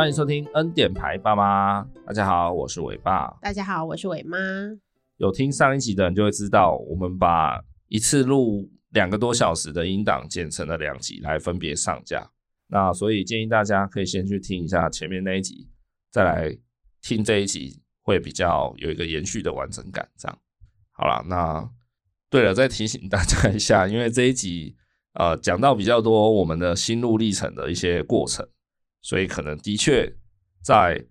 欢迎收听恩典牌爸妈，大家好，我是伟爸。大家好，我是伟妈。有听上一集的人就会知道，我们把一次录两个多小时的音档剪成了两集来分别上架。那所以建议大家可以先去听一下前面那一集，再来听这一集，会比较有一个延续的完整感。这样好了，那对了，再提醒大家一下，因为这一集呃讲到比较多我们的心路历程的一些过程。所以可能的确在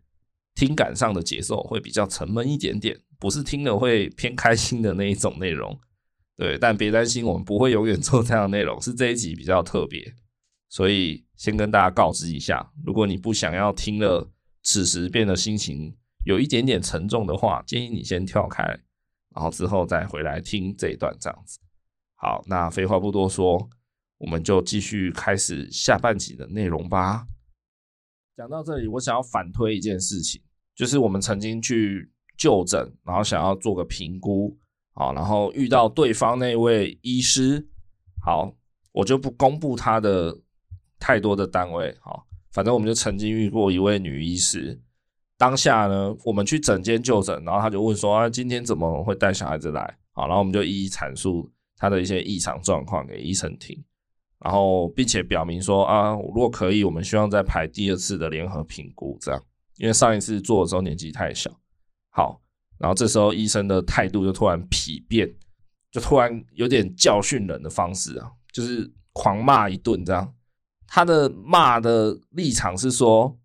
听感上的节奏会比较沉闷一点点，不是听了会偏开心的那一种内容。对，但别担心，我们不会永远做这样的内容，是这一集比较特别，所以先跟大家告知一下，如果你不想要听了此时变得心情有一点点沉重的话，建议你先跳开，然后之后再回来听这一段这样子。好，那废话不多说，我们就继续开始下半集的内容吧。讲到这里，我想要反推一件事情，就是我们曾经去就诊，然后想要做个评估，好，然后遇到对方那位医师，好，我就不公布他的太多的单位，好，反正我们就曾经遇过一位女医师，当下呢，我们去诊间就诊，然后他就问说啊，今天怎么会带小孩子来？好，然后我们就一一阐述他的一些异常状况给医生听。然后，并且表明说啊，如果可以，我们希望再排第二次的联合评估，这样，因为上一次做的时候年纪太小。好，然后这时候医生的态度就突然丕变，就突然有点教训人的方式啊，就是狂骂一顿这样。他的骂的立场是说，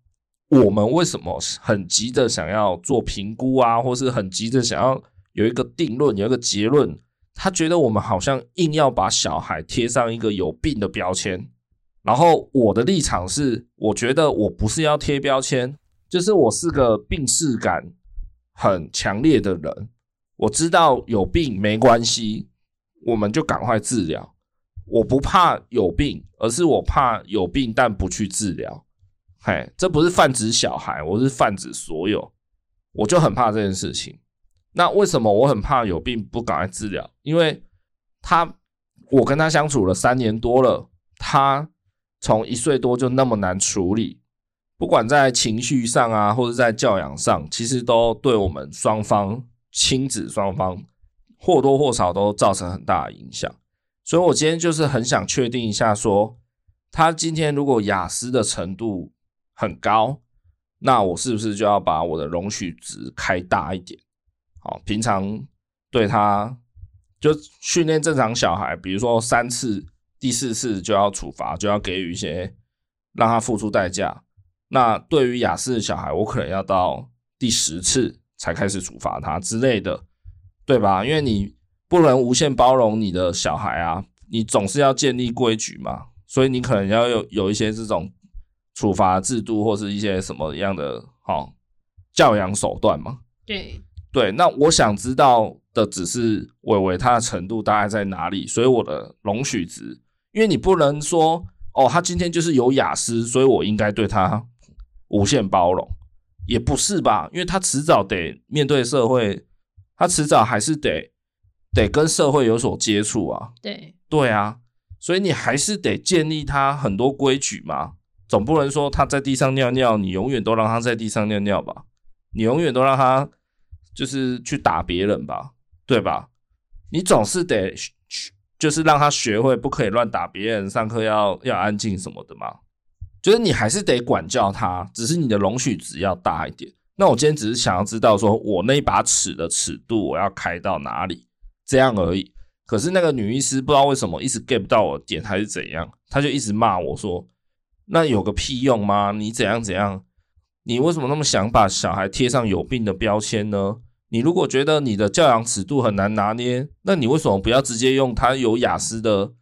我们为什么很急的想要做评估啊，或是很急的想要有一个定论，有一个结论。他觉得我们好像硬要把小孩贴上一个有病的标签，然后我的立场是，我觉得我不是要贴标签，就是我是个病识感很强烈的人，我知道有病没关系，我们就赶快治疗，我不怕有病，而是我怕有病但不去治疗，嘿，这不是泛指小孩，我是泛指所有，我就很怕这件事情。那为什么我很怕有病不赶快治疗？因为他，我跟他相处了三年多了，他从一岁多就那么难处理，不管在情绪上啊，或者在教养上，其实都对我们双方亲子双方或多或少都造成很大的影响。所以我今天就是很想确定一下说，他今天如果雅思的程度很高，那我是不是就要把我的容许值开大一点？哦，平常对他就训练正常小孩，比如说三次，第四次就要处罚，就要给予一些让他付出代价。那对于亚斯的小孩，我可能要到第十次才开始处罚他之类的，对吧？因为你不能无限包容你的小孩啊，你总是要建立规矩嘛，所以你可能要有有一些这种处罚制度，或是一些什么样的好教养手段嘛。对。对，那我想知道的只是伟伟他的程度大概在哪里，所以我的容许值，因为你不能说哦，他今天就是有雅思，所以我应该对他无限包容，也不是吧？因为他迟早得面对社会，他迟早还是得得跟社会有所接触啊。对，对啊，所以你还是得建立他很多规矩嘛，总不能说他在地上尿尿，你永远都让他在地上尿尿吧？你永远都让他。就是去打别人吧，对吧？你总是得，就是让他学会不可以乱打别人，上课要要安静什么的嘛。就是你还是得管教他，只是你的容许值要大一点。那我今天只是想要知道，说我那把尺的尺度我要开到哪里，这样而已。可是那个女医师不知道为什么一直 get 不到我点，还是怎样，她就一直骂我说：“那有个屁用吗？你怎样怎样？你为什么那么想把小孩贴上有病的标签呢？”你如果觉得你的教养尺度很难拿捏，那你为什么不要直接用他有雅思的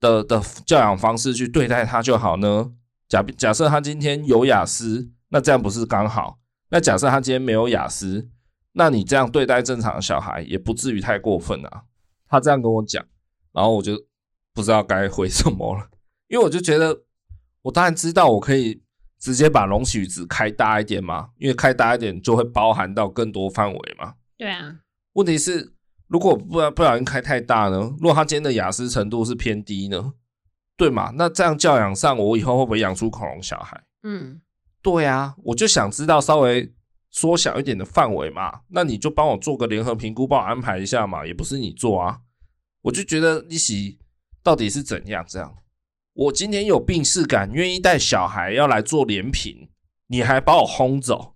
的的教养方式去对待他就好呢？假假设他今天有雅思，那这样不是刚好？那假设他今天没有雅思，那你这样对待正常的小孩也不至于太过分啊。他这样跟我讲，然后我就不知道该回什么了，因为我就觉得，我当然知道我可以直接把容许值开大一点嘛，因为开大一点就会包含到更多范围嘛。对啊。问题是，如果不不小心开太大呢？如果他今天的雅思程度是偏低呢？对嘛？那这样教养上，我以后会不会养出恐龙小孩？嗯，对啊，我就想知道稍微缩小一点的范围嘛。那你就帮我做个联合评估，帮我安排一下嘛。也不是你做啊，我就觉得利息到底是怎样？这样，我今天有病识感，愿意带小孩要来做连评，你还把我轰走？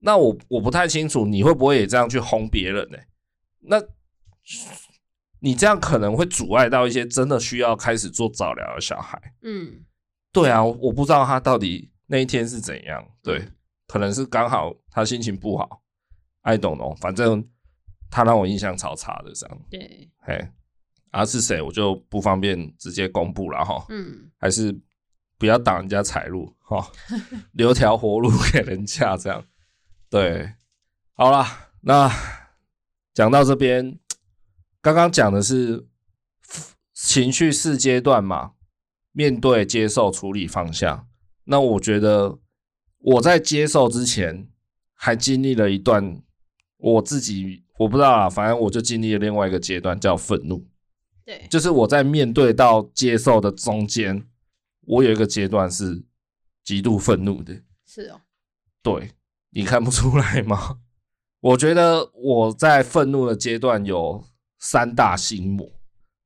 那我我不太清楚，你会不会也这样去轰别人呢？那。你这样可能会阻碍到一些真的需要开始做早疗的小孩。嗯，对啊，我不知道他到底那一天是怎样。对，可能是刚好他心情不好，I don't know。反正他让我印象超差的这样。对，嘿，啊是谁我就不方便直接公布了哈。嗯，还是不要挡人家财路哈，留条活路给人家这样。对，好了，那讲到这边。刚刚讲的是情绪四阶段嘛，面对、接受、处理、放下。那我觉得我在接受之前，还经历了一段我自己我不知道啊，反正我就经历了另外一个阶段，叫愤怒。对，就是我在面对到接受的中间，我有一个阶段是极度愤怒的。是哦，对，你看不出来吗？我觉得我在愤怒的阶段有。三大心魔，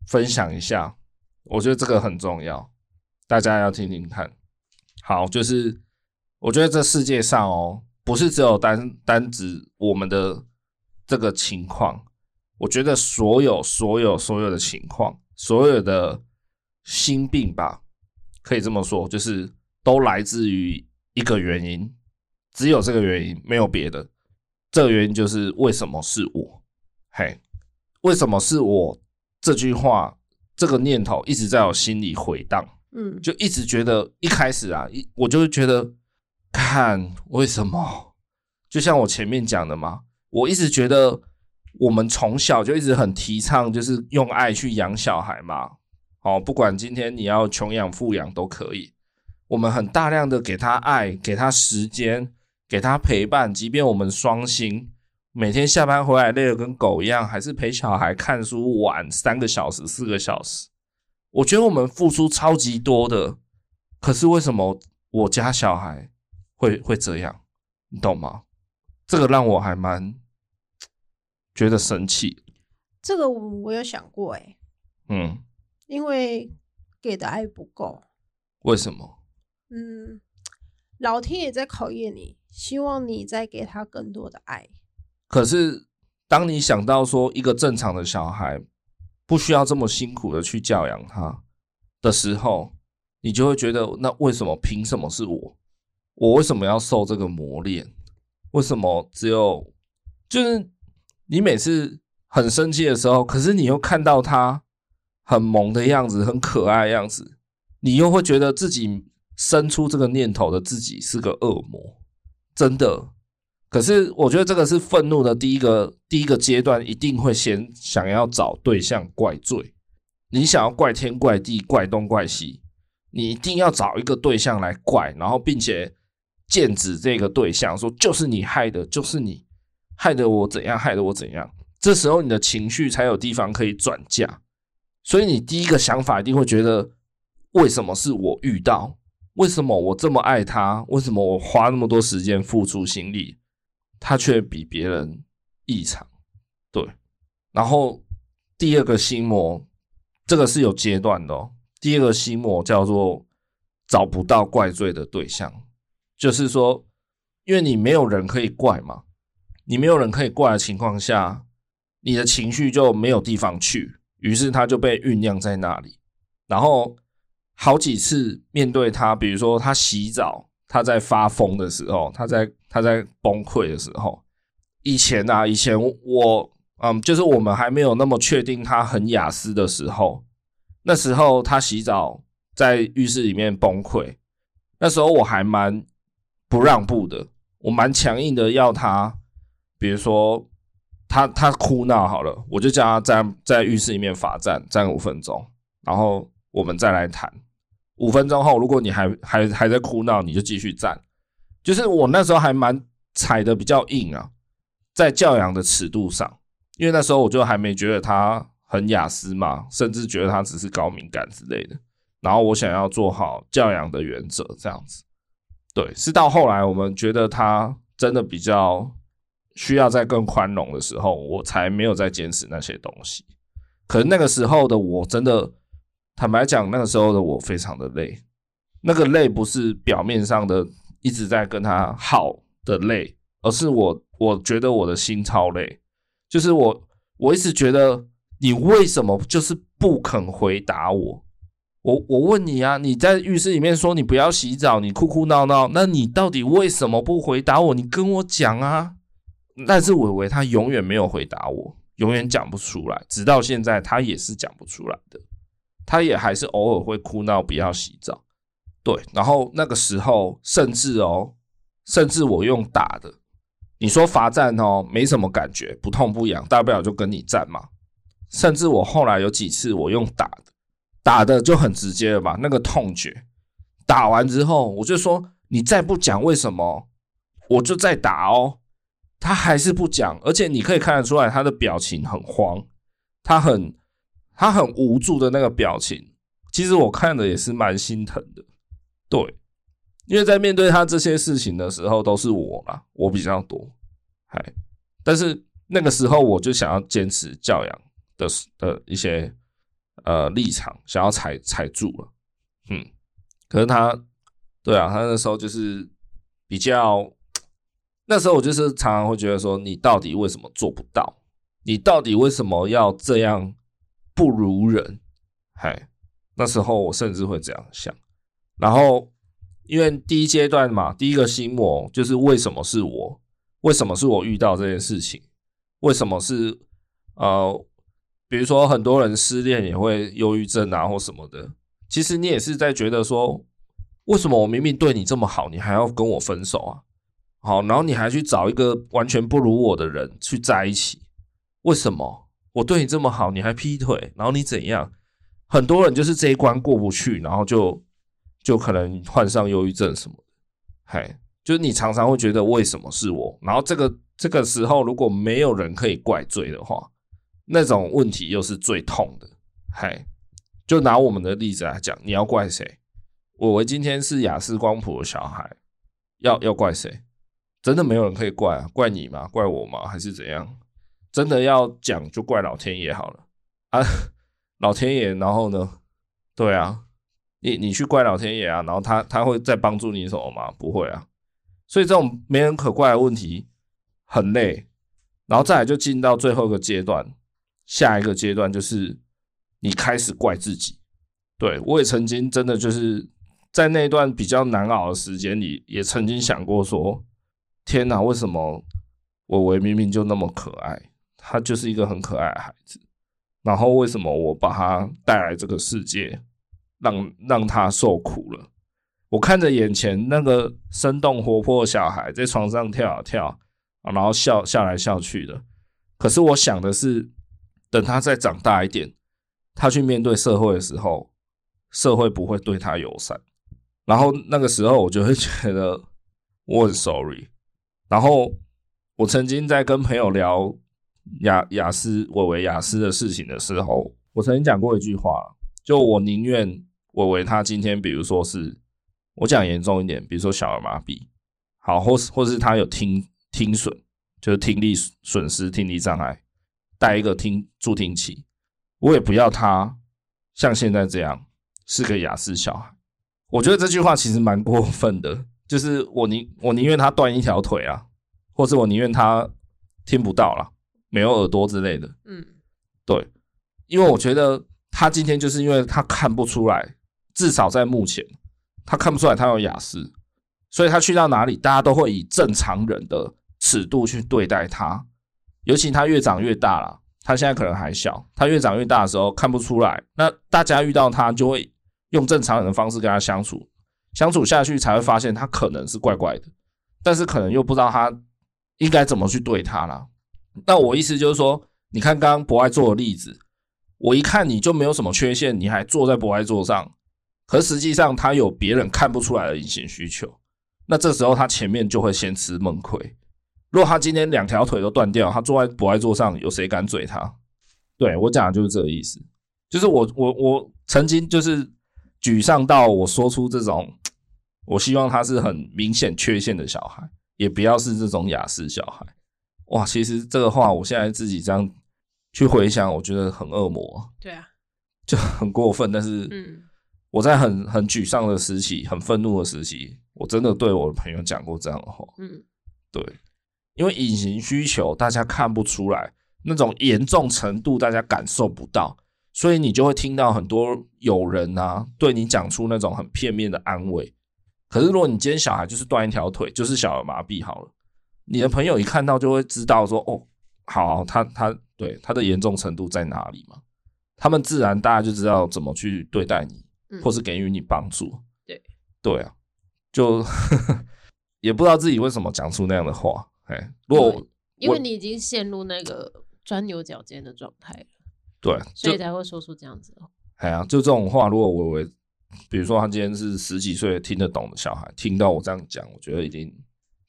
分享一下，我觉得这个很重要，大家要听听看。好，就是我觉得这世界上哦，不是只有单单指我们的这个情况，我觉得所有所有所有的情况，所有的心病吧，可以这么说，就是都来自于一个原因，只有这个原因，没有别的。这个原因就是为什么是我？嘿。为什么是我？这句话，这个念头一直在我心里回荡。嗯，就一直觉得一开始啊，一我就会觉得，看为什么？就像我前面讲的嘛，我一直觉得我们从小就一直很提倡，就是用爱去养小孩嘛。哦，不管今天你要穷养、富养都可以，我们很大量的给他爱，给他时间，给他陪伴，即便我们双薪。每天下班回来累得跟狗一样，还是陪小孩看书玩三个小时、四个小时。我觉得我们付出超级多的，可是为什么我家小孩会会这样？你懂吗？这个让我还蛮觉得生气。这个我我有想过，哎，嗯，因为给的爱不够。为什么？嗯，老天也在考验你，希望你再给他更多的爱。可是，当你想到说一个正常的小孩不需要这么辛苦的去教养他的时候，你就会觉得，那为什么凭什么是我？我为什么要受这个磨练？为什么只有就是你每次很生气的时候，可是你又看到他很萌的样子，很可爱的样子，你又会觉得自己生出这个念头的自己是个恶魔，真的。可是我觉得这个是愤怒的第一个第一个阶段，一定会先想要找对象怪罪。你想要怪天怪地怪东怪西，你一定要找一个对象来怪，然后并且剑指这个对象，说就是你害的，就是你害得我怎样，害得我怎样。这时候你的情绪才有地方可以转嫁。所以你第一个想法一定会觉得，为什么是我遇到？为什么我这么爱他？为什么我花那么多时间付出心力？他却比别人异常，对。然后第二个心魔，这个是有阶段的哦。第二个心魔叫做找不到怪罪的对象，就是说，因为你没有人可以怪嘛，你没有人可以怪的情况下，你的情绪就没有地方去，于是他就被酝酿在那里。然后好几次面对他，比如说他洗澡。他在发疯的时候，他在他在崩溃的时候，以前啊，以前我嗯，就是我们还没有那么确定他很雅思的时候，那时候他洗澡在浴室里面崩溃，那时候我还蛮不让步的，我蛮强硬的要他，比如说他他哭闹好了，我就叫他在在浴室里面罚站站五分钟，然后我们再来谈。五分钟后，如果你还还还在哭闹，你就继续站。就是我那时候还蛮踩的比较硬啊，在教养的尺度上，因为那时候我就还没觉得他很雅思嘛，甚至觉得他只是高敏感之类的。然后我想要做好教养的原则，这样子。对，是到后来我们觉得他真的比较需要再更宽容的时候，我才没有再坚持那些东西。可是那个时候的我真的。坦白讲，那个时候的我非常的累，那个累不是表面上的一直在跟他耗的累，而是我我觉得我的心超累，就是我我一直觉得你为什么就是不肯回答我？我我问你啊，你在浴室里面说你不要洗澡，你哭哭闹闹，那你到底为什么不回答我？你跟我讲啊！但是伟伟他永远没有回答我，永远讲不出来，直到现在他也是讲不出来的。他也还是偶尔会哭闹，不要洗澡。对，然后那个时候，甚至哦，甚至我用打的，你说罚站哦，没什么感觉，不痛不痒，大不了就跟你站嘛。甚至我后来有几次我用打的，打的就很直接了吧，那个痛觉。打完之后，我就说你再不讲为什么，我就再打哦。他还是不讲，而且你可以看得出来他的表情很慌，他很。他很无助的那个表情，其实我看的也是蛮心疼的，对，因为在面对他这些事情的时候，都是我啦，我比较多，嗨，但是那个时候我就想要坚持教养的的一些呃立场，想要踩踩住了，嗯，可是他，对啊，他那时候就是比较，那时候我就是常常会觉得说，你到底为什么做不到？你到底为什么要这样？不如人，嗨，那时候我甚至会这样想。然后，因为第一阶段嘛，第一个心魔就是为什么是我？为什么是我遇到这件事情？为什么是呃，比如说很多人失恋也会忧郁症啊或什么的。其实你也是在觉得说，为什么我明明对你这么好，你还要跟我分手啊？好，然后你还去找一个完全不如我的人去在一起，为什么？我对你这么好，你还劈腿，然后你怎样？很多人就是这一关过不去，然后就就可能患上忧郁症什么的。嘿，就是你常常会觉得为什么是我？然后这个这个时候如果没有人可以怪罪的话，那种问题又是最痛的。嘿，就拿我们的例子来讲，你要怪谁？我我今天是雅思光谱的小孩，要要怪谁？真的没有人可以怪啊？怪你吗？怪我吗？还是怎样？真的要讲，就怪老天爷好了啊！老天爷，然后呢？对啊，你你去怪老天爷啊，然后他他会再帮助你什么吗？不会啊。所以这种没人可怪的问题很累，然后再来就进到最后一个阶段，下一个阶段就是你开始怪自己。对，我也曾经真的就是在那段比较难熬的时间里，也曾经想过说：天哪，为什么我为明明就那么可爱？他就是一个很可爱的孩子，然后为什么我把他带来这个世界，让让他受苦了？我看着眼前那个生动活泼的小孩在床上跳啊跳，然后笑笑来笑去的。可是我想的是，等他再长大一点，他去面对社会的时候，社会不会对他友善。然后那个时候，我就会觉得 我很 sorry。然后我曾经在跟朋友聊。雅雅思伟伟雅思的事情的时候，我曾经讲过一句话，就我宁愿伟伟他今天，比如说是我讲严重一点，比如说小儿麻痹，好，或是或是他有听听损，就是听力损失、听力障碍，带一个听助听器，我也不要他像现在这样是个雅思小孩。我觉得这句话其实蛮过分的，就是我宁我宁愿他断一条腿啊，或是我宁愿他听不到了。没有耳朵之类的，嗯，对，因为我觉得他今天就是因为他看不出来，至少在目前，他看不出来他有雅思，所以他去到哪里，大家都会以正常人的尺度去对待他。尤其他越长越大了，他现在可能还小，他越长越大的时候看不出来，那大家遇到他就会用正常人的方式跟他相处，相处下去才会发现他可能是怪怪的，但是可能又不知道他应该怎么去对他啦。那我意思就是说，你看刚刚博爱座的例子，我一看你就没有什么缺陷，你还坐在博爱座上，可实际上他有别人看不出来的隐形需求，那这时候他前面就会先吃闷亏。如果他今天两条腿都断掉，他坐在博爱座上，有谁敢嘴他？对，我讲的就是这个意思，就是我我我曾经就是沮丧到我说出这种，我希望他是很明显缺陷的小孩，也不要是这种雅思小孩。哇，其实这个话，我现在自己这样去回想，我觉得很恶魔。对啊，就很过分。但是，嗯，我在很很沮丧的时期，很愤怒的时期，我真的对我的朋友讲过这样的话。嗯，对，因为隐形需求大家看不出来，那种严重程度大家感受不到，所以你就会听到很多友人啊对你讲出那种很片面的安慰。可是，如果你今天小孩就是断一条腿，就是小儿麻痹好了。你的朋友一看到就会知道说哦，好，他他对他的严重程度在哪里嘛？他们自然大家就知道怎么去对待你，或是给予你帮助。对对啊，就 也不知道自己为什么讲出那样的话。哎，如果因为你已经陷入那个钻牛角尖的状态了，对，所以才会说出这样子。哎呀，就这种话，如果我为比如说他今天是十几岁听得懂的小孩，听到我这样讲，我觉得已经。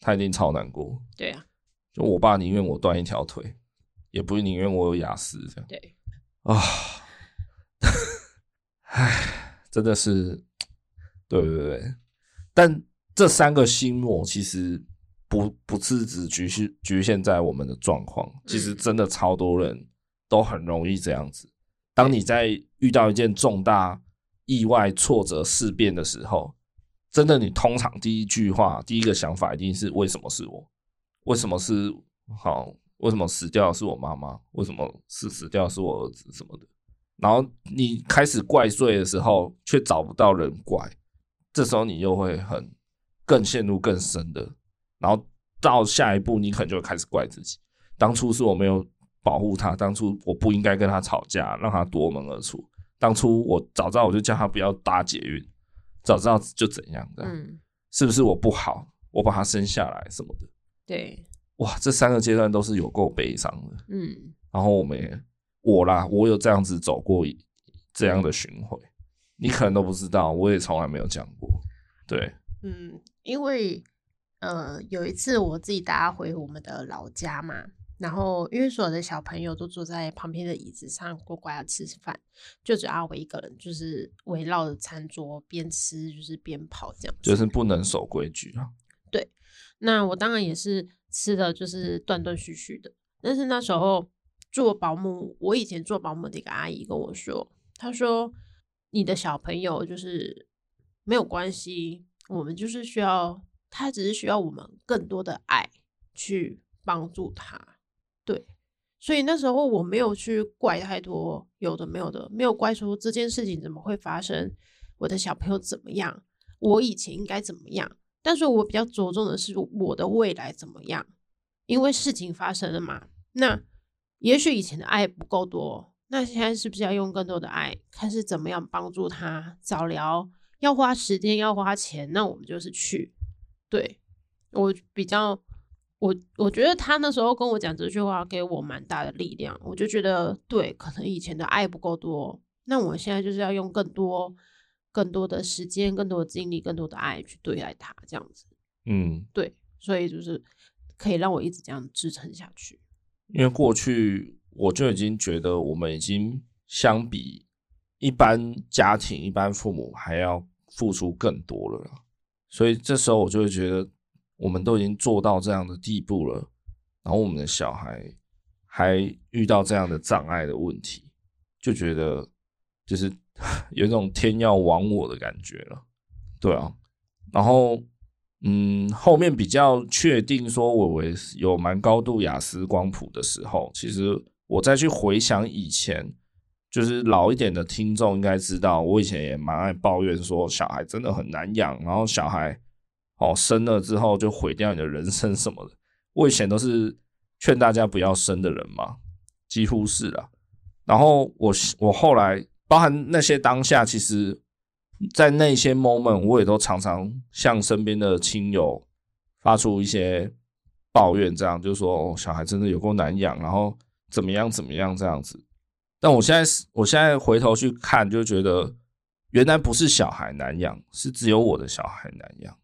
他一定超难过。对啊，就我爸宁愿我断一条腿，也不宁愿我有雅思这样。对啊，唉，真的是，对对对。但这三个心魔其实不不是只局限局限在我们的状况，其实真的超多人都很容易这样子。当你在遇到一件重大意外、挫折、事变的时候。真的，你通常第一句话、第一个想法一定是为什么是我？为什么是好？为什么死掉是我妈妈？为什么是死掉是我儿子什么的？然后你开始怪罪的时候，却找不到人怪，这时候你又会很更陷入更深的。然后到下一步，你可能就会开始怪自己：当初是我没有保护他，当初我不应该跟他吵架，让他夺门而出。当初我早知道我就叫他不要搭捷运。早知道就怎样的，嗯，是不是我不好？我把他生下来什么的，对，哇，这三个阶段都是有够悲伤的，嗯。然后我们，我啦，我有这样子走过这样的巡回，你可能都不知道，我也从来没有讲过，对，嗯，因为，呃，有一次我自己搭回我们的老家嘛。然后，因为所有的小朋友都坐在旁边的椅子上，乖乖的吃饭，就只要我一个人，就是围绕着餐桌边吃，就是边跑这样子。就是不能守规矩啊。对，那我当然也是吃的就是断断续续的。但是那时候做保姆，我以前做保姆的一个阿姨跟我说，她说：“你的小朋友就是没有关系，我们就是需要他，只是需要我们更多的爱去帮助他。”对，所以那时候我没有去怪太多，有的没有的，没有怪说这件事情怎么会发生，我的小朋友怎么样，我以前应该怎么样，但是我比较着重的是我的未来怎么样，因为事情发生了嘛，那也许以前的爱不够多，那现在是不是要用更多的爱，看是怎么样帮助他早疗，要花时间要花钱，那我们就是去，对，我比较。我我觉得他那时候跟我讲这句话，给我蛮大的力量。我就觉得，对，可能以前的爱不够多，那我现在就是要用更多、更多的时间、更多的精力、更多的爱去对待他，这样子。嗯，对，所以就是可以让我一直这样支撑下去。因为过去我就已经觉得，我们已经相比一般家庭、一般父母还要付出更多了，所以这时候我就会觉得。我们都已经做到这样的地步了，然后我们的小孩还遇到这样的障碍的问题，就觉得就是 有一种天要亡我的感觉了，对啊。然后，嗯，后面比较确定说我为有蛮高度雅思光谱的时候，其实我再去回想以前，就是老一点的听众应该知道，我以前也蛮爱抱怨说小孩真的很难养，然后小孩。哦，生了之后就毁掉你的人生什么的。我以前都是劝大家不要生的人嘛，几乎是了。然后我我后来包含那些当下，其实，在那些 moment，我也都常常向身边的亲友发出一些抱怨，这样就是说，哦，小孩真的有够难养，然后怎么样怎么样这样子。但我现在我现在回头去看，就觉得原来不是小孩难养，是只有我的小孩难养。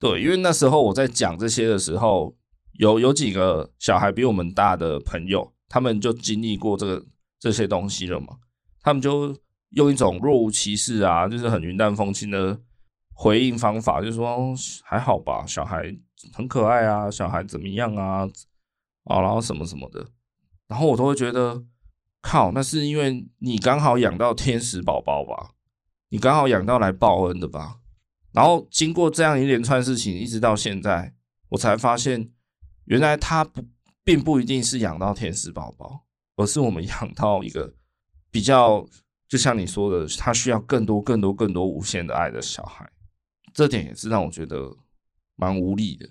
对，因为那时候我在讲这些的时候，有有几个小孩比我们大的朋友，他们就经历过这个。这些东西了嘛，他们就用一种若无其事啊，就是很云淡风轻的回应方法，就是说还好吧，小孩很可爱啊，小孩怎么样啊，啊，然后什么什么的，然后我都会觉得，靠，那是因为你刚好养到天使宝宝吧，你刚好养到来报恩的吧，然后经过这样一连串事情，一直到现在，我才发现，原来他不并不一定是养到天使宝宝。而是我们 养到一个比较，就像你说的，他需要更多、更多、更多无限的爱的小孩，这点也是让我觉得蛮无力的。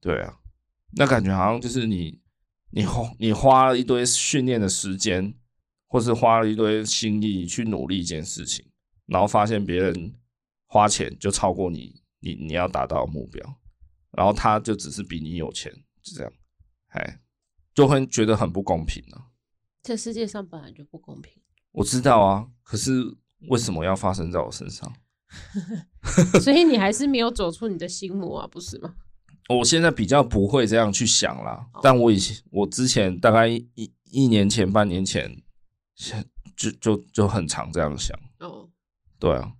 对啊，那感觉好像就是你、你花、你花了一堆训练的时间，或是花了一堆心力去努力一件事情，然后发现别人花钱就超过你，你你要达到的目标，然后他就只是比你有钱，就这样，哎，就会觉得很不公平了啊。这世界上本来就不公平，我知道啊，可是为什么要发生在我身上？所以你还是没有走出你的心魔啊，不是吗？我现在比较不会这样去想啦，但我以前，我之前大概一一年前、半年前，就就就很常这样想。哦，对啊，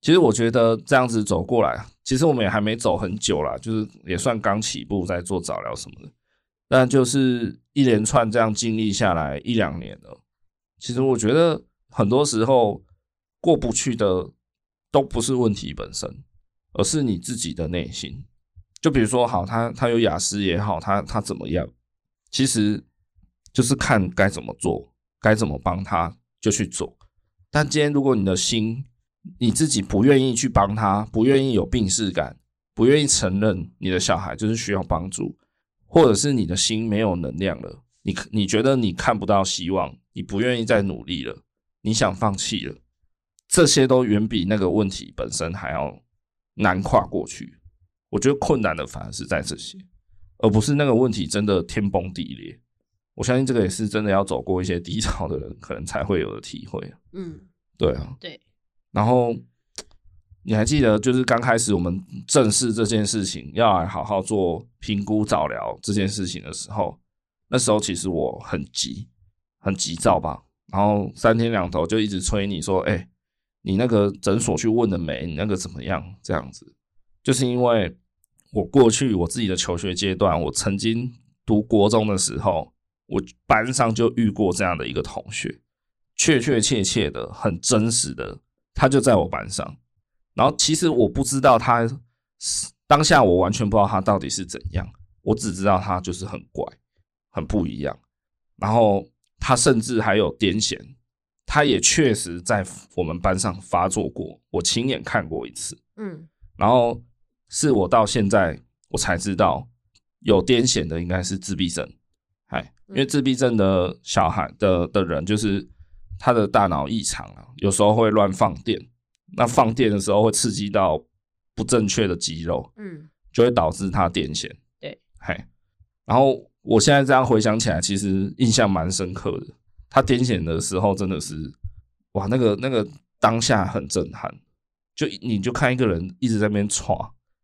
其实我觉得这样子走过来，其实我们也还没走很久啦，就是也算刚起步，在做早疗什么的。但就是一连串这样经历下来一两年了，其实我觉得很多时候过不去的都不是问题本身，而是你自己的内心。就比如说，好，他他有雅思也好，他他怎么样，其实就是看该怎么做，该怎么帮他就去做。但今天如果你的心你自己不愿意去帮他，不愿意有病识感，不愿意承认你的小孩就是需要帮助。或者是你的心没有能量了，你你觉得你看不到希望，你不愿意再努力了，你想放弃了，这些都远比那个问题本身还要难跨过去。我觉得困难的反而是在这些，而不是那个问题真的天崩地裂。我相信这个也是真的要走过一些低潮的人可能才会有的体会。嗯，对啊，对，然后。你还记得，就是刚开始我们正视这件事情，要来好好做评估早疗这件事情的时候，那时候其实我很急，很急躁吧。然后三天两头就一直催你说：“哎，你那个诊所去问了没？你那个怎么样？”这样子，就是因为我过去我自己的求学阶段，我曾经读国中的时候，我班上就遇过这样的一个同学，确确切切的、很真实的，他就在我班上。然后其实我不知道他当下，我完全不知道他到底是怎样，我只知道他就是很怪，很不一样。然后他甚至还有癫痫，他也确实在我们班上发作过，我亲眼看过一次。嗯，然后是我到现在我才知道，有癫痫的应该是自闭症，哎，因为自闭症的小孩的的人就是他的大脑异常啊，有时候会乱放电。那放电的时候会刺激到不正确的肌肉，嗯，就会导致他癫痫。对，嘿，然后我现在这样回想起来，其实印象蛮深刻的。他癫痫的时候真的是，哇，那个那个当下很震撼，就你就看一个人一直在那边喘，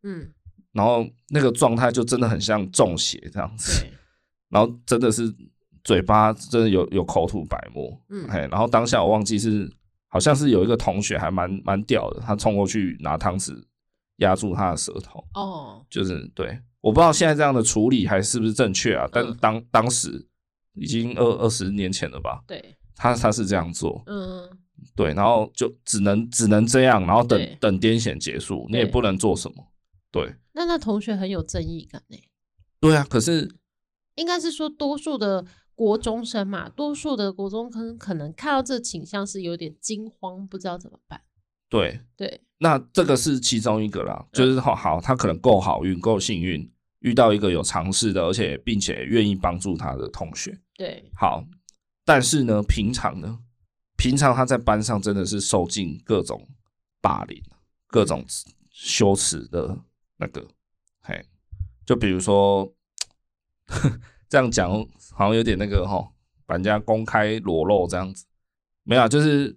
嗯，然后那个状态就真的很像中邪这样子，然后真的是嘴巴真的有有口吐白沫，嗯，嘿，然后当下我忘记是。好像是有一个同学还蛮蛮屌的，他冲过去拿汤匙压住他的舌头。哦，就是对，我不知道现在这样的处理还是不是正确啊？但当当时已经二二十年前了吧？对，他他是这样做。嗯，对，然后就只能只能这样，然后等等癫痫结束，你也不能做什么。对，那那同学很有正义感呢。对啊，可是应该是说多数的。国中生嘛，多数的国中生可能看到这倾向是有点惊慌，不知道怎么办。对对，那这个是其中一个啦，就是好好，他可能够好运、够幸运，遇到一个有尝试的，而且并且愿意帮助他的同学。对，好，但是呢，平常呢，平常他在班上真的是受尽各种霸凌，各种羞耻的那个，嘿，就比如说这样讲，好像有点那个哈，把人家公开裸露这样子，没有，就是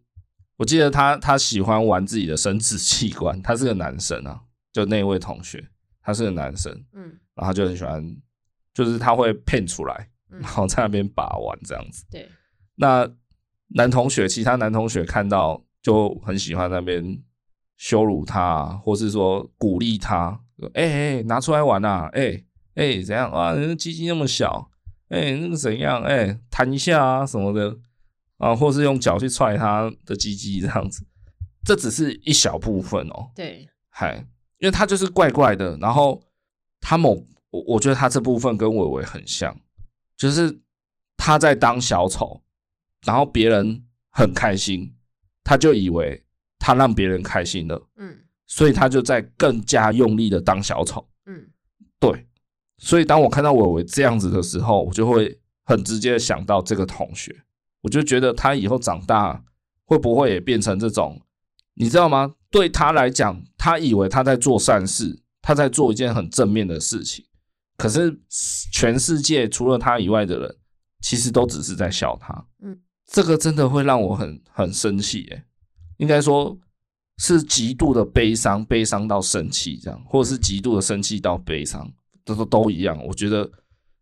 我记得他他喜欢玩自己的生殖器官，他是个男生啊，就那位同学，他是个男生，嗯，然后他就很喜欢，就是他会骗出来。然后在那边把玩这样子，对。那男同学，其他男同学看到就很喜欢那边羞辱他，或是说鼓励他，哎哎、欸欸，拿出来玩啊，哎、欸、哎、欸，怎样啊？人家鸡鸡那么小，哎、欸，那个怎样？哎、欸，弹一下啊什么的啊，或是用脚去踹他的鸡鸡这样子。这只是一小部分哦。对，嗨，因为他就是怪怪的。然后他某，我我觉得他这部分跟伟伟很像。就是他在当小丑，然后别人很开心，他就以为他让别人开心了，嗯，所以他就在更加用力的当小丑，嗯，对，所以当我看到伟伟这样子的时候，我就会很直接的想到这个同学，我就觉得他以后长大会不会也变成这种，你知道吗？对他来讲，他以为他在做善事，他在做一件很正面的事情。可是全世界除了他以外的人，其实都只是在笑他。嗯，这个真的会让我很很生气耶。应该说是极度的悲伤，悲伤到生气这样，或者是极度的生气到悲伤，都都都一样。我觉得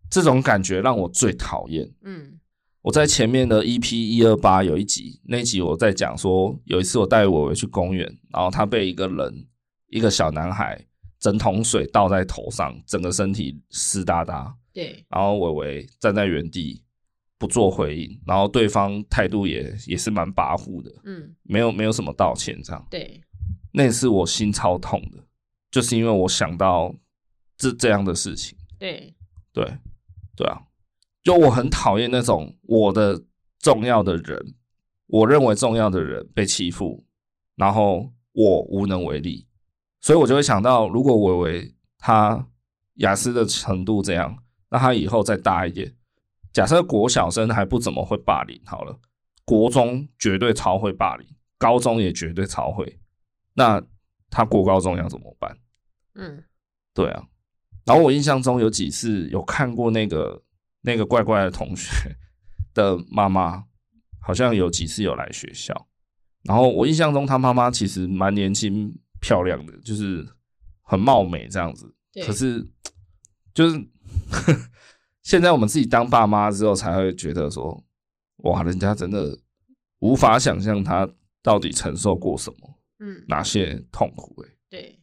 这种感觉让我最讨厌。嗯，我在前面的 EP 一二八有一集，那一集我在讲说，有一次我带伟伟去公园，然后他被一个人，一个小男孩。整桶水倒在头上，整个身体湿哒哒。对，然后伟伟站在原地不做回应，然后对方态度也也是蛮跋扈的。嗯，没有没有什么道歉这样。对，那次我心超痛的，就是因为我想到这这样的事情。对，对，对啊，就我很讨厌那种我的重要的人，我认为重要的人被欺负，然后我无能为力。所以我就会想到，如果伟伟他雅思的程度这样，那他以后再大一点，假设国小生还不怎么会霸凌，好了，国中绝对超会霸凌，高中也绝对超会，那他国高中要怎么办？嗯，对啊。然后我印象中有几次有看过那个那个怪怪的同学 的妈妈，好像有几次有来学校，然后我印象中他妈妈其实蛮年轻。漂亮的，就是很貌美这样子。可是，就是 现在我们自己当爸妈之后，才会觉得说，哇，人家真的无法想象他到底承受过什么，嗯，哪些痛苦欸。对，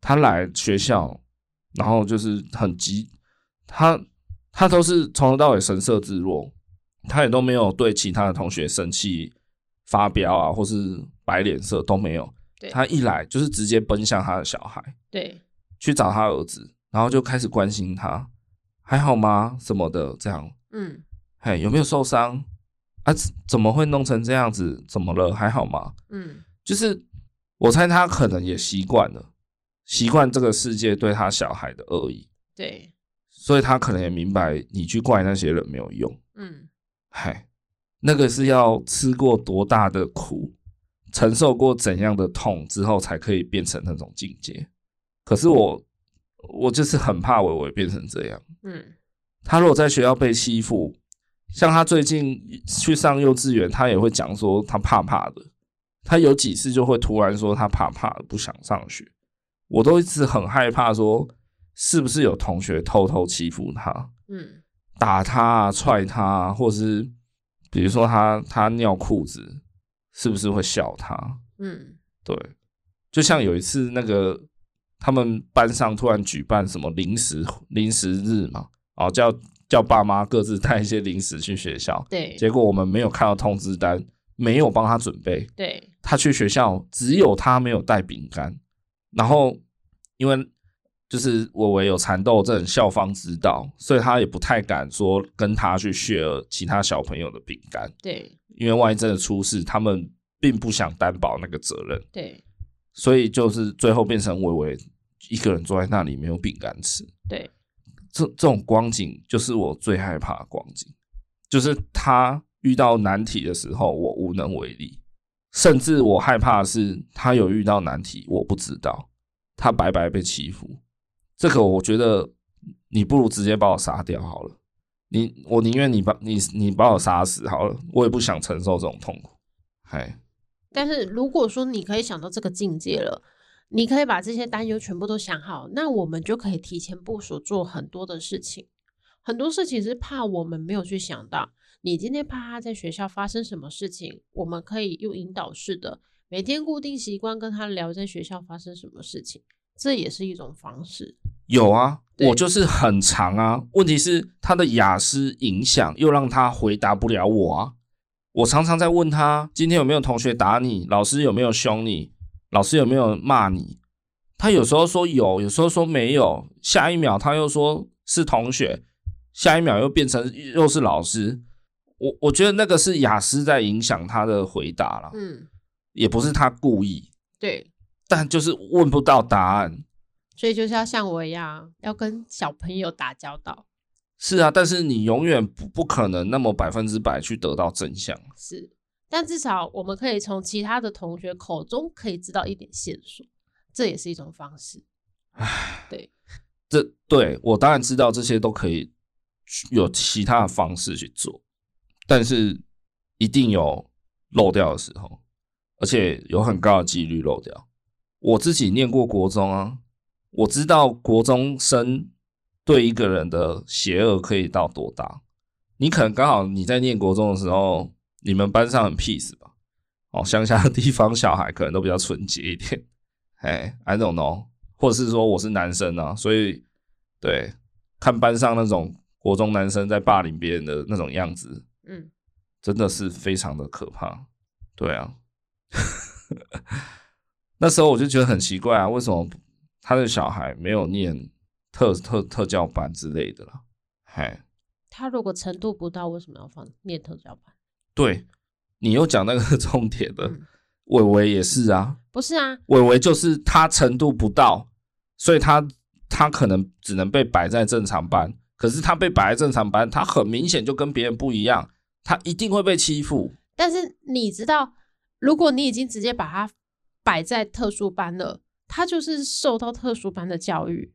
他来学校，然后就是很急，他他都是从头到尾神色自若，他也都没有对其他的同学生气、发飙啊，或是摆脸色都没有。他一来就是直接奔向他的小孩，对，去找他儿子，然后就开始关心他，还好吗？什么的，这样，嗯，嘿，有没有受伤？啊，怎么会弄成这样子？怎么了？还好吗？嗯，就是我猜他可能也习惯了，习惯这个世界对他小孩的恶意，对，所以他可能也明白，你去怪那些人没有用，嗯，嗨，那个是要吃过多大的苦。承受过怎样的痛之后，才可以变成那种境界。可是我，我就是很怕伟伟变成这样。嗯，他如果在学校被欺负，像他最近去上幼稚园，他也会讲说他怕怕的。他有几次就会突然说他怕怕的，不想上学。我都一直很害怕，说是不是有同学偷偷欺负他？嗯，打他啊，踹他啊，或是比如说他他尿裤子。是不是会笑他？嗯，对，就像有一次那个他们班上突然举办什么零食零食日嘛，哦，叫叫爸妈各自带一些零食去学校。对，结果我们没有看到通知单，没有帮他准备。对，他去学校只有他没有带饼干，然后因为就是我唯有蚕豆症，校方知道，所以他也不太敢说跟他去 share 其他小朋友的饼干。对。因为万一真的出事，他们并不想担保那个责任。对，所以就是最后变成伟伟一个人坐在那里没有饼干吃。对，这这种光景就是我最害怕的光景。就是他遇到难题的时候，我无能为力，甚至我害怕的是他有遇到难题，我不知道，他白白被欺负。这个我觉得你不如直接把我杀掉好了。你我宁愿你把你你把我杀死好了，我也不想承受这种痛苦。嗨，但是如果说你可以想到这个境界了，你可以把这些担忧全部都想好，那我们就可以提前部署做很多的事情。很多事情是怕我们没有去想到。你今天怕他在学校发生什么事情，我们可以用引导式的，每天固定习惯跟他聊在学校发生什么事情，这也是一种方式。有啊，我就是很长啊。问题是他的雅思影响又让他回答不了我啊。我常常在问他，今天有没有同学打你？老师有没有凶你？老师有没有骂你？他有时候说有，有时候说没有，下一秒他又说是同学。下一秒又变成又是老师，我我觉得那个是雅思在影响他的回答了，嗯，也不是他故意，对，但就是问不到答案，所以就是要像我一样，要跟小朋友打交道。是啊，但是你永远不不可能那么百分之百去得到真相，是，但至少我们可以从其他的同学口中可以知道一点线索，这也是一种方式。唉，对，这对我当然知道这些都可以。有其他的方式去做，但是一定有漏掉的时候，而且有很高的几率漏掉。我自己念过国中啊，我知道国中生对一个人的邪恶可以到多大。你可能刚好你在念国中的时候，你们班上很 peace 吧？哦，乡下的地方小孩可能都比较纯洁一点。哎，I don't know，或者是说我是男生啊，所以对看班上那种。国中男生在霸凌别人的那种样子，嗯，真的是非常的可怕。对啊，那时候我就觉得很奇怪啊，为什么他的小孩没有念特特特教班之类的啦？嗨，他如果程度不到，为什么要放念特教班？对，你又讲那个重点的，伟伟也是啊，不是啊，伟伟就是他程度不到，所以他他可能只能被摆在正常班。可是他被摆在正常班，他很明显就跟别人不一样，他一定会被欺负。但是你知道，如果你已经直接把他摆在特殊班了，他就是受到特殊班的教育。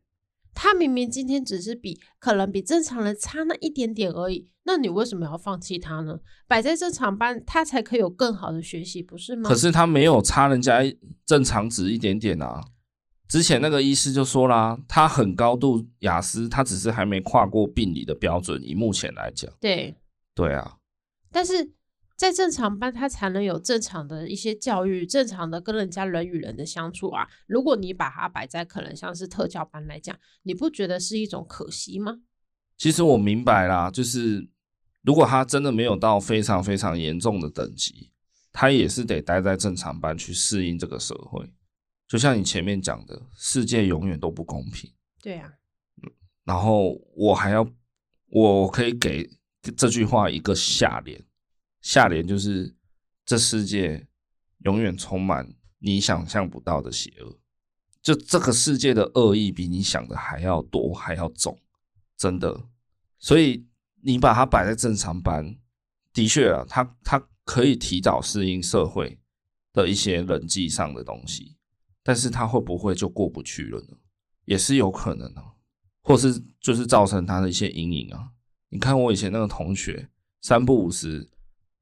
他明明今天只是比可能比正常人差那一点点而已，那你为什么要放弃他呢？摆在正常班，他才可以有更好的学习，不是吗？可是他没有差人家正常值一点点啊。之前那个医师就说啦，他很高度雅思，他只是还没跨过病理的标准。以目前来讲，对对啊，但是在正常班，他才能有正常的一些教育，正常的跟人家人与人的相处啊。如果你把它摆在可能像是特教班来讲，你不觉得是一种可惜吗？其实我明白啦，就是如果他真的没有到非常非常严重的等级，他也是得待在正常班去适应这个社会。就像你前面讲的，世界永远都不公平。对呀，然后我还要，我可以给这句话一个下联，下联就是这世界永远充满你想象不到的邪恶。就这个世界的恶意比你想的还要多，还要重，真的。所以你把它摆在正常班，的确啊，它它可以提早适应社会的一些人际上的东西。但是他会不会就过不去了呢？也是有可能的，或是就是造成他的一些阴影啊。你看我以前那个同学，三不五时，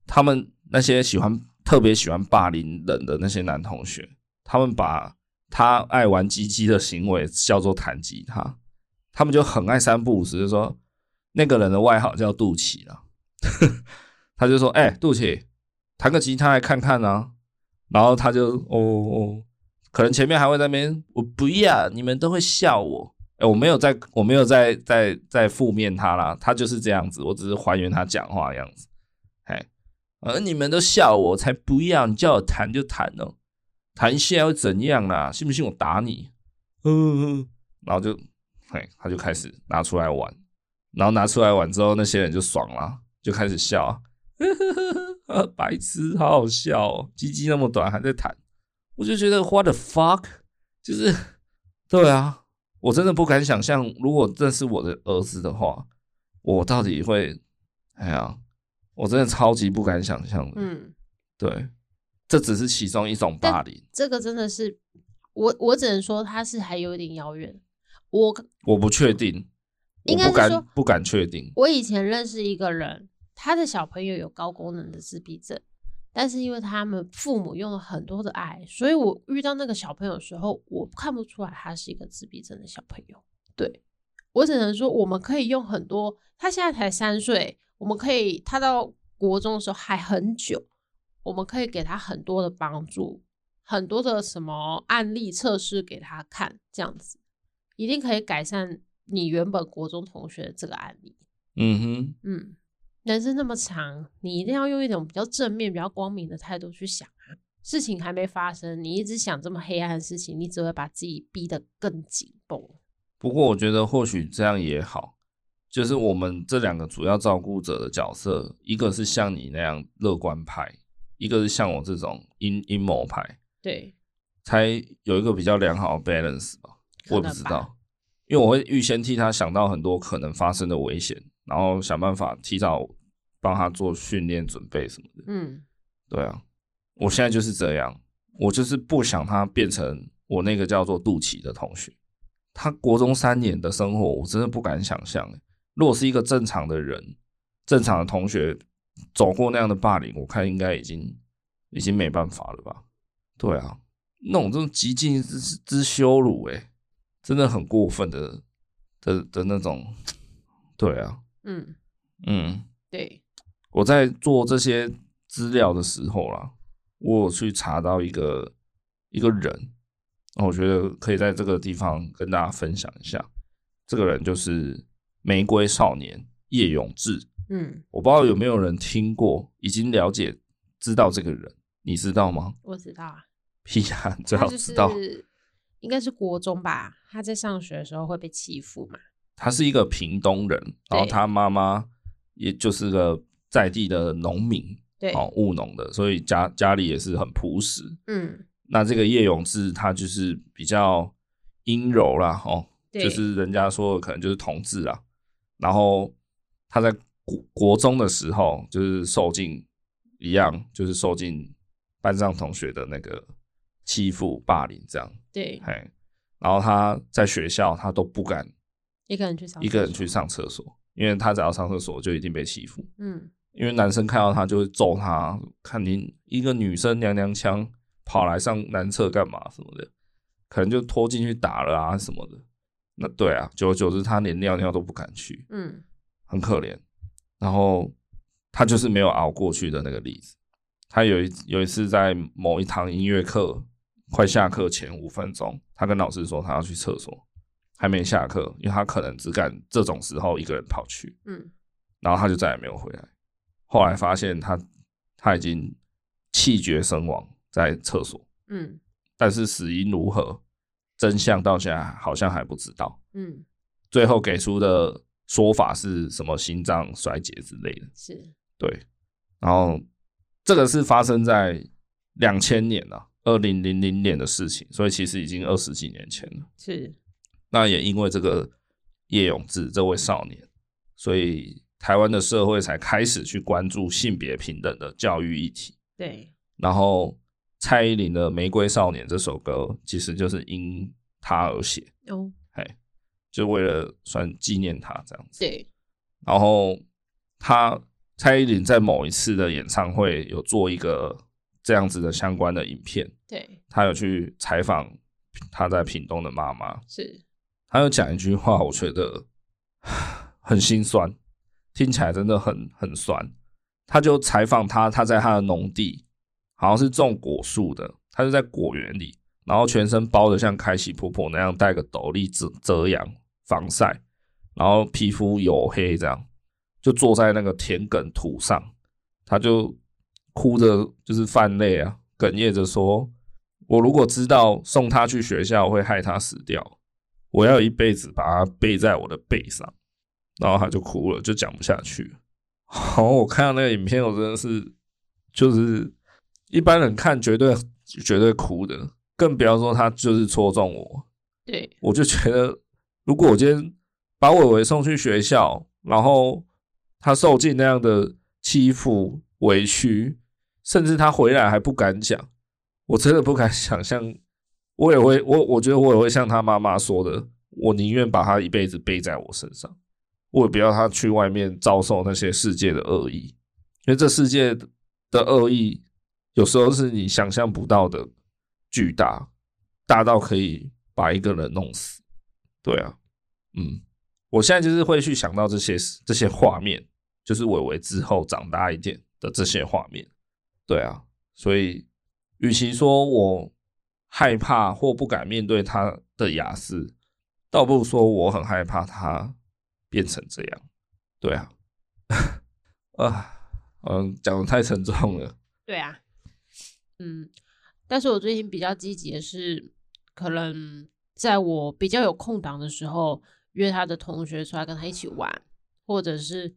他们那些喜欢特别喜欢霸凌人的那些男同学，他们把他爱玩鸡鸡的行为叫做弹吉他，他们就很爱三不五时就说那个人的外号叫肚脐了，他就说：“哎、肚脐，弹个吉他来看看啊。”然后他就哦哦。可能前面还会在那边，我不要，你们都会笑我。哎，我没有在，我没有在在在负面他啦，他就是这样子，我只是还原他讲话的样子。哎，而你们都笑我，才不要，你叫我弹就弹哦，弹一下又怎样啦？信不信我打你？嗯，然后就，嘿，他就开始拿出来玩，然后拿出来玩之后，那些人就爽了，就开始笑，呵呵呵，白痴，好好笑哦，鸡鸡那么短还在弹。我就觉得 What the fuck，就是对啊，我真的不敢想象，如果这是我的儿子的话，我到底会，哎呀，我真的超级不敢想象的。嗯，对，这只是其中一种霸凌。这个真的是我，我只能说他是还有一点遥远。我我不确定，应该是说我不敢不敢确定。我以前认识一个人，他的小朋友有高功能的自闭症。但是因为他们父母用了很多的爱，所以我遇到那个小朋友的时候，我看不出来他是一个自闭症的小朋友。对，我只能说，我们可以用很多。他现在才三岁，我们可以他到国中的时候还很久，我们可以给他很多的帮助，很多的什么案例测试给他看，这样子一定可以改善你原本国中同学的这个案例。嗯哼，嗯。人生那么长，你一定要用一种比较正面、比较光明的态度去想啊。事情还没发生，你一直想这么黑暗的事情，你只会把自己逼得更紧绷。不过，我觉得或许这样也好，就是我们这两个主要照顾者的角色，一个是像你那样乐观派，一个是像我这种阴阴谋派，对，才有一个比较良好的 balance 吧。我也不知道，因为我会预先替他想到很多可能发生的危险。然后想办法提早帮他做训练准备什么的。嗯，对啊，我现在就是这样，我就是不想他变成我那个叫做杜琪的同学。他国中三年的生活，我真的不敢想象。如果是一个正常的人，正常的同学走过那样的霸凌，我看应该已经已经没办法了吧？对啊，那种这种极尽之之羞辱，诶，真的很过分的的的那种。对啊。嗯嗯，对，我在做这些资料的时候啦，我有去查到一个一个人，我觉得可以在这个地方跟大家分享一下。这个人就是玫瑰少年叶永志。嗯，我不知道有没有人听过，已经了解知道这个人，你知道吗？我知道啊，屁啊，最好知道，应该是国中吧？他在上学的时候会被欺负嘛？他是一个屏东人，然后他妈妈也就是个在地的农民，对，哦，务农的，所以家家里也是很朴实。嗯，那这个叶永志他就是比较阴柔啦，哦，就是人家说的可能就是同志啦。然后他在国国中的时候，就是受尽一样，就是受尽班上同学的那个欺负霸凌，这样。对，嘿，然后他在学校他都不敢。一个人去上，一个人去上厕所，因为他只要上厕所就一定被欺负。嗯，因为男生看到他就会揍他，看你一个女生娘娘腔跑来上男厕干嘛什么的，可能就拖进去打了啊什么的。那对啊，久而久之他连尿尿都不敢去，嗯，很可怜。然后他就是没有熬过去的那个例子。他有一有一次在某一堂音乐课快下课前五分钟，他跟老师说他要去厕所。还没下课，因为他可能只敢这种时候一个人跑去，嗯，然后他就再也没有回来。后来发现他他已经气绝身亡在厕所，嗯，但是死因如何，真相到现在好像还不知道，嗯，最后给出的说法是什么心脏衰竭之类的，是，对，然后这个是发生在两千年了，二零零零年的事情，所以其实已经二十几年前了，是。那也因为这个叶永志这位少年，所以台湾的社会才开始去关注性别平等的教育议题。对。然后蔡依林的《玫瑰少年》这首歌，其实就是因他而写。哦。嘿，就为了算纪念他这样子。对。然后他蔡依林在某一次的演唱会有做一个这样子的相关的影片。对。他有去采访他在屏东的妈妈。是。他有讲一句话，我觉得很心酸，听起来真的很很酸。他就采访他，他在他的农地，好像是种果树的，他就在果园里，然后全身包的像开心婆婆那样，戴个斗笠遮遮阳防晒，然后皮肤黝黑，这样就坐在那个田埂土上，他就哭着就是泛泪啊，哽咽着说：“我如果知道送他去学校会害他死掉。”我要一辈子把他背在我的背上，然后他就哭了，就讲不下去。好，我看到那个影片，我真的是，就是一般人看绝对绝对哭的，更不要说他就是戳中我。对，我就觉得，如果我今天把伟伟送去学校，然后他受尽那样的欺负、委屈，甚至他回来还不敢讲。我真的不敢想象，我也会，我我觉得我也会像他妈妈说的，我宁愿把他一辈子背在我身上，我也不要他去外面遭受那些世界的恶意，因为这世界的恶意有时候是你想象不到的巨大，大到可以把一个人弄死。对啊，嗯。我现在就是会去想到这些这些画面，就是伟伟之后长大一点的这些画面，对啊，所以与其说我害怕或不敢面对他的雅思，倒不如说我很害怕他变成这样，对啊，啊，嗯，讲的太沉重了，对啊，嗯，但是我最近比较积极的是，可能在我比较有空档的时候。约他的同学出来跟他一起玩，或者是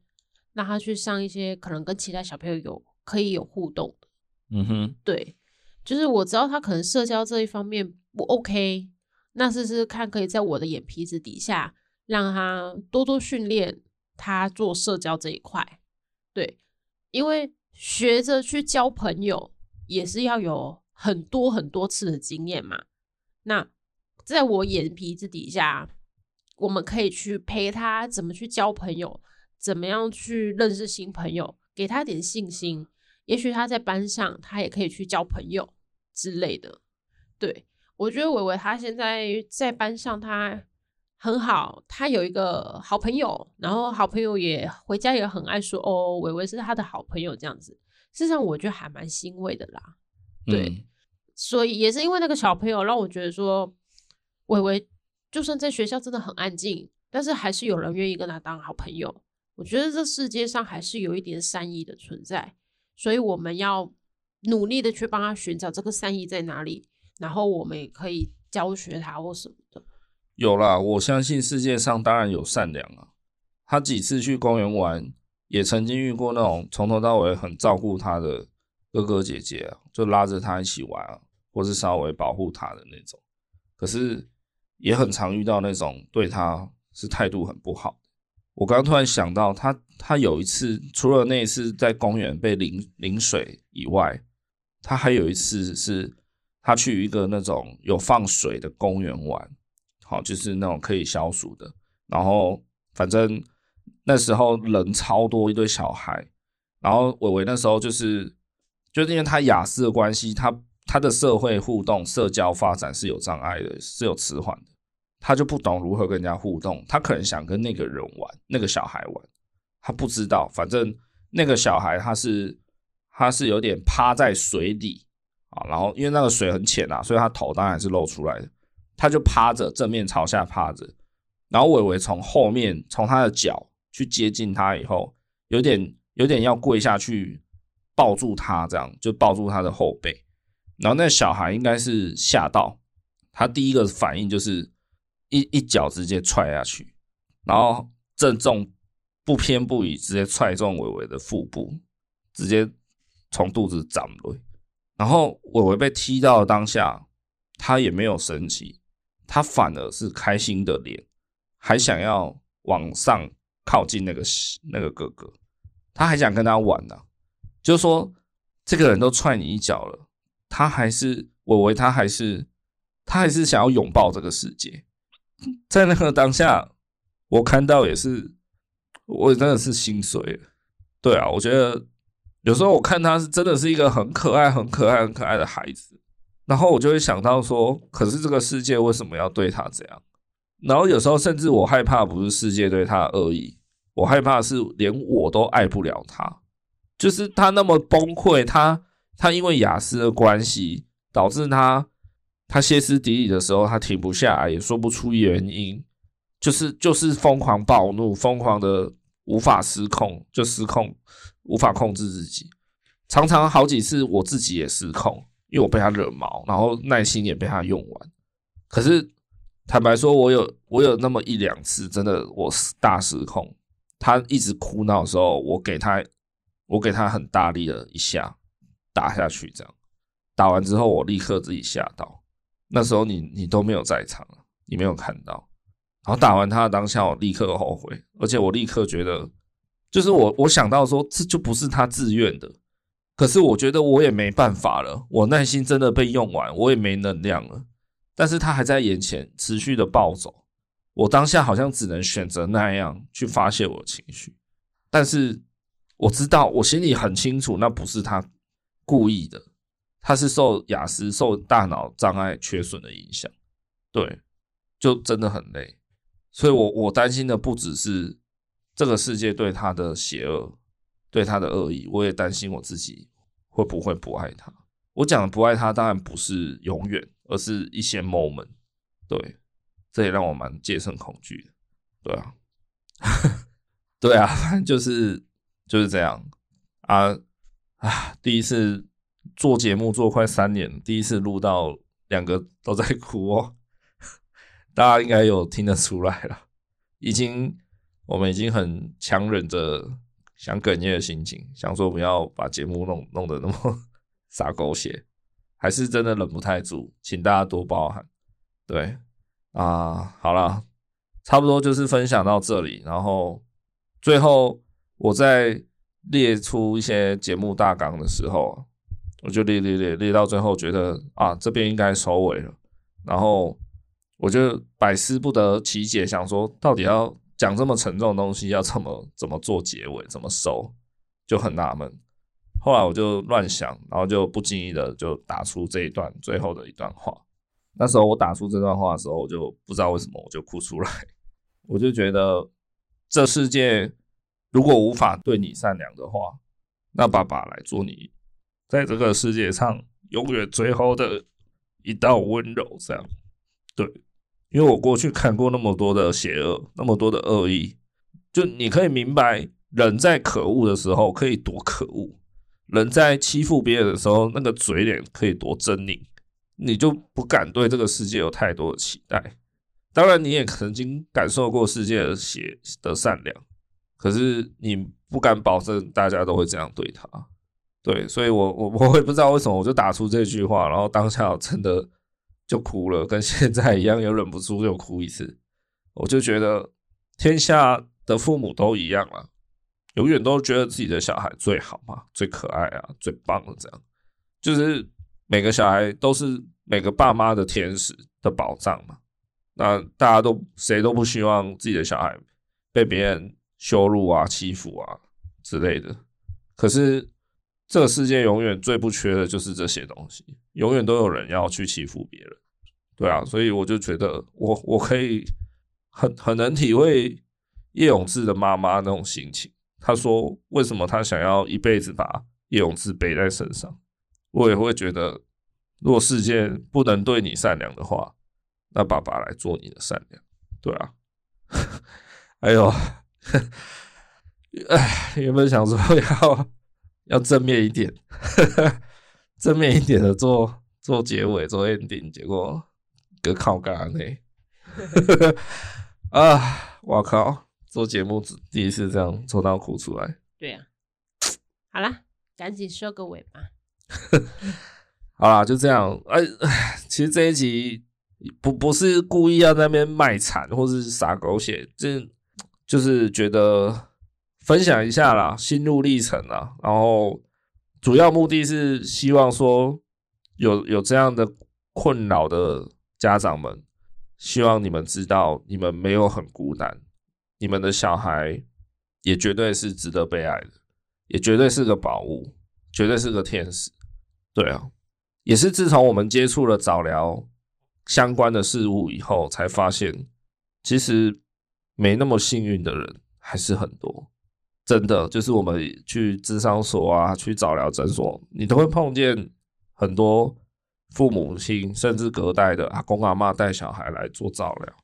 让他去上一些可能跟其他小朋友有可以有互动的。嗯哼，对，就是我知道他可能社交这一方面不 OK，那试试看可以在我的眼皮子底下让他多多训练他做社交这一块。对，因为学着去交朋友也是要有很多很多次的经验嘛。那在我眼皮子底下。我们可以去陪他怎么去交朋友，怎么样去认识新朋友，给他点信心。也许他在班上，他也可以去交朋友之类的。对，我觉得伟伟他现在在班上他很好，他有一个好朋友，然后好朋友也回家也很爱说哦，伟伟是他的好朋友这样子。事实上，我觉得还蛮欣慰的啦。对，嗯、所以也是因为那个小朋友让我觉得说，伟伟。就算在学校真的很安静，但是还是有人愿意跟他当好朋友。我觉得这世界上还是有一点善意的存在，所以我们要努力的去帮他寻找这个善意在哪里，然后我们也可以教学他或什么的。有啦，我相信世界上当然有善良啊。他几次去公园玩，也曾经遇过那种从头到尾很照顾他的哥哥姐姐啊，就拉着他一起玩啊，或是稍微保护他的那种。可是。也很常遇到那种对他是态度很不好。我刚突然想到，他他有一次除了那一次在公园被淋淋水以外，他还有一次是他去一个那种有放水的公园玩，好，就是那种可以消暑的。然后反正那时候人超多，一堆小孩。然后伟伟那时候就是就是因为他雅思的关系，他他的社会互动、社交发展是有障碍的，是有迟缓的。他就不懂如何跟人家互动，他可能想跟那个人玩，那个小孩玩，他不知道，反正那个小孩他是他是有点趴在水里啊，然后因为那个水很浅啊，所以他头当然是露出来的，他就趴着，正面朝下趴着，然后伟伟从后面从他的脚去接近他以后，有点有点要跪下去抱住他，这样就抱住他的后背，然后那小孩应该是吓到，他第一个反应就是。一一脚直接踹下去，然后正中不偏不倚，直接踹中伟伟的腹部，直接从肚子斩落。然后伟伟被踢到当下，他也没有生气，他反而是开心的脸，还想要往上靠近那个那个哥哥，他还想跟他玩呢、就说，这个人都踹你一脚了，他还是伟伟，他还是他还是想要拥抱这个世界。在那个当下，我看到也是，我真的是心碎了。对啊，我觉得有时候我看他是真的是一个很可爱、很可爱、很可爱的孩子，然后我就会想到说，可是这个世界为什么要对他这样？然后有时候甚至我害怕不是世界对他的恶意，我害怕是连我都爱不了他，就是他那么崩溃，他他因为雅思的关系导致他。他歇斯底里的时候，他停不下来，也说不出原因，就是就是疯狂暴怒，疯狂的无法失控，就失控，无法控制自己。常常好几次我自己也失控，因为我被他惹毛，然后耐心也被他用完。可是坦白说，我有我有那么一两次，真的我大失控。他一直哭闹的时候，我给他我给他很大力的一下打下去，这样打完之后，我立刻自己吓到。那时候你你都没有在场，你没有看到，然后打完他的当下，我立刻后悔，而且我立刻觉得就是我我想到说，这就不是他自愿的。可是我觉得我也没办法了，我耐心真的被用完，我也没能量了。但是他还在眼前持续的暴走，我当下好像只能选择那样去发泄我的情绪。但是我知道，我心里很清楚，那不是他故意的，他是受雅思、受大脑障碍缺损的影响。对，就真的很累。所以我我担心的不只是这个世界对他的邪恶。对他的恶意，我也担心我自己会不会不爱他。我讲的不爱他，当然不是永远，而是一些 moment。对，这也让我蛮戒慎恐惧的。对啊，对啊，反正就是就是这样啊啊！第一次做节目做快三年，第一次录到两个都在哭哦，大家应该有听得出来了。已经，我们已经很强忍着。想哽咽的心情，想说不要把节目弄弄得那么 洒狗血，还是真的忍不太住，请大家多包涵。对啊，好了，差不多就是分享到这里，然后最后我在列出一些节目大纲的时候，我就列列列列到最后，觉得啊这边应该收尾了，然后我就百思不得其解，想说到底要。讲这么沉重的东西，要怎么怎么做结尾，怎么收，就很纳闷。后来我就乱想，然后就不经意的就打出这一段最后的一段话。那时候我打出这段话的时候，我就不知道为什么我就哭出来。我就觉得，这世界如果无法对你善良的话，那爸爸来做你在这个世界上永远最后的一道温柔，这样对。因为我过去看过那么多的邪恶，那么多的恶意，就你可以明白，人在可恶的时候可以多可恶，人在欺负别人的时候，那个嘴脸可以多狰狞，你就不敢对这个世界有太多的期待。当然，你也曾经感受过世界的邪的善良，可是你不敢保证大家都会这样对他。对，所以我我我也不知道为什么，我就打出这句话，然后当下我真的。就哭了，跟现在一样，又忍不住又哭一次。我就觉得天下的父母都一样了，永远都觉得自己的小孩最好嘛，最可爱啊，最棒的这样。就是每个小孩都是每个爸妈的天使的保障嘛。那大家都谁都不希望自己的小孩被别人羞辱啊、欺负啊之类的。可是。这个世界永远最不缺的就是这些东西，永远都有人要去欺负别人，对啊，所以我就觉得我我可以很很能体会叶永志的妈妈那种心情。他说为什么他想要一辈子把叶永志背在身上，我也会觉得，如果世界不能对你善良的话，那爸爸来做你的善良，对啊。哎呦，哎，原本想说要。要正面一点，正面一点的做做结尾做 ending，结果隔靠干呢？啊！我靠！做节目第一次这样抽到哭出来。对呀、啊，好啦，赶紧收个尾吧。好啦，就这样。哎，其实这一集不不是故意要在那边卖惨或是撒狗血，这就是觉得。分享一下啦，心路历程啦，然后主要目的是希望说有有这样的困扰的家长们，希望你们知道你们没有很孤单，你们的小孩也绝对是值得被爱的，也绝对是个宝物，绝对是个天使。对啊，也是自从我们接触了早疗相关的事物以后，才发现其实没那么幸运的人还是很多。真的就是我们去咨商所啊，去早疗诊所，你都会碰见很多父母亲甚至隔代的阿公阿妈带小孩来做照料，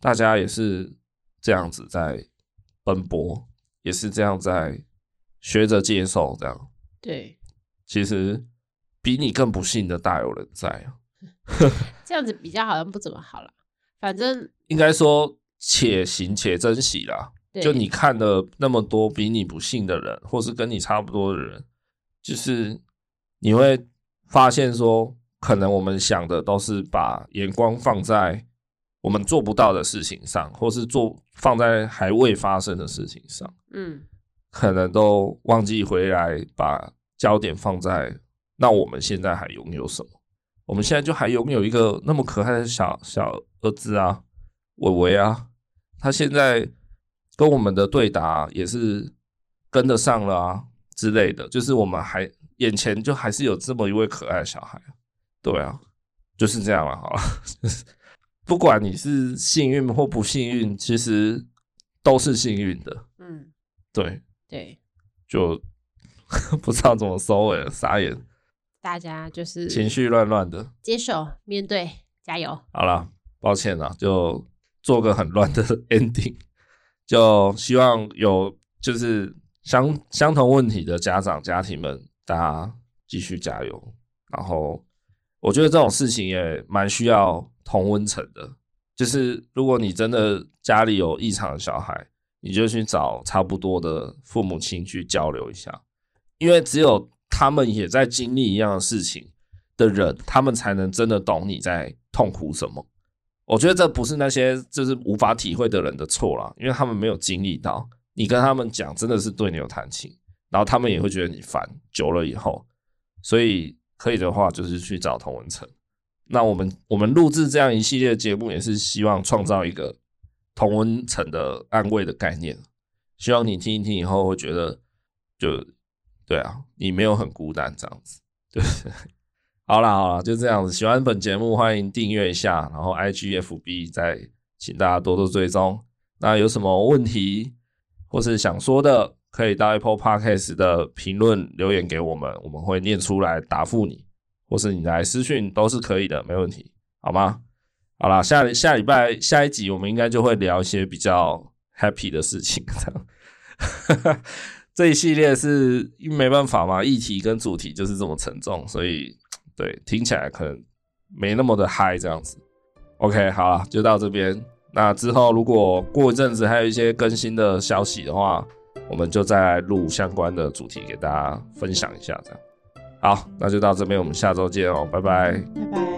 大家也是这样子在奔波，也是这样在学着接受这样。对，其实比你更不幸的大有人在啊。这样子比较好像不怎么好了，反正应该说且行且珍惜啦。就你看的那么多比你不幸的人，或是跟你差不多的人，就是你会发现说，可能我们想的都是把眼光放在我们做不到的事情上，或是做放在还未发生的事情上。嗯，可能都忘记回来把焦点放在那我们现在还拥有什么？我们现在就还拥有一个那么可爱的小小儿子啊，伟伟啊，他现在跟我们的对答也是跟得上了啊之类的，就是我们还眼前就还是有这么一位可爱的小孩，对啊，就是这样了，好了，不管你是幸运或不幸运，其实都是幸运的，嗯，对。对，就 不知道怎么收尾了，傻眼。大家就是情绪乱乱的，接受面对，加油。好了，抱歉了，就做个很乱的 ending。就希望有就是相相同问题的家长家庭们，大家继续加油。然后我觉得这种事情也蛮需要同温层的，就是如果你真的家里有异常的小孩。你就去找差不多的父母亲去交流一下，因为只有他们也在经历一样的事情的人，他们才能真的懂你在痛苦什么。我觉得这不是那些就是无法体会的人的错啦，因为他们没有经历到。你跟他们讲，真的是对牛弹琴，然后他们也会觉得你烦。久了以后，所以可以的话，就是去找同温层。那我们我们录制这样一系列节目，也是希望创造一个。同温层的安慰的概念，希望你听一听以后会觉得，就对啊，你没有很孤单这样子。对，好啦好啦，就这样子。喜欢本节目，欢迎订阅一下，然后 IGFB 再请大家多多追踪。那有什么问题或是想说的，可以到 Apple Podcast 的评论留言给我们，我们会念出来答复你，或是你来私讯都是可以的，没问题，好吗？好啦，下下礼拜下一集我们应该就会聊一些比较 happy 的事情，这样。这一系列是没办法嘛，议题跟主题就是这么沉重，所以对听起来可能没那么的嗨这样子。OK，好了，就到这边。那之后如果过一阵子还有一些更新的消息的话，我们就再录相关的主题给大家分享一下，这样。好，那就到这边，我们下周见哦，拜拜，拜拜。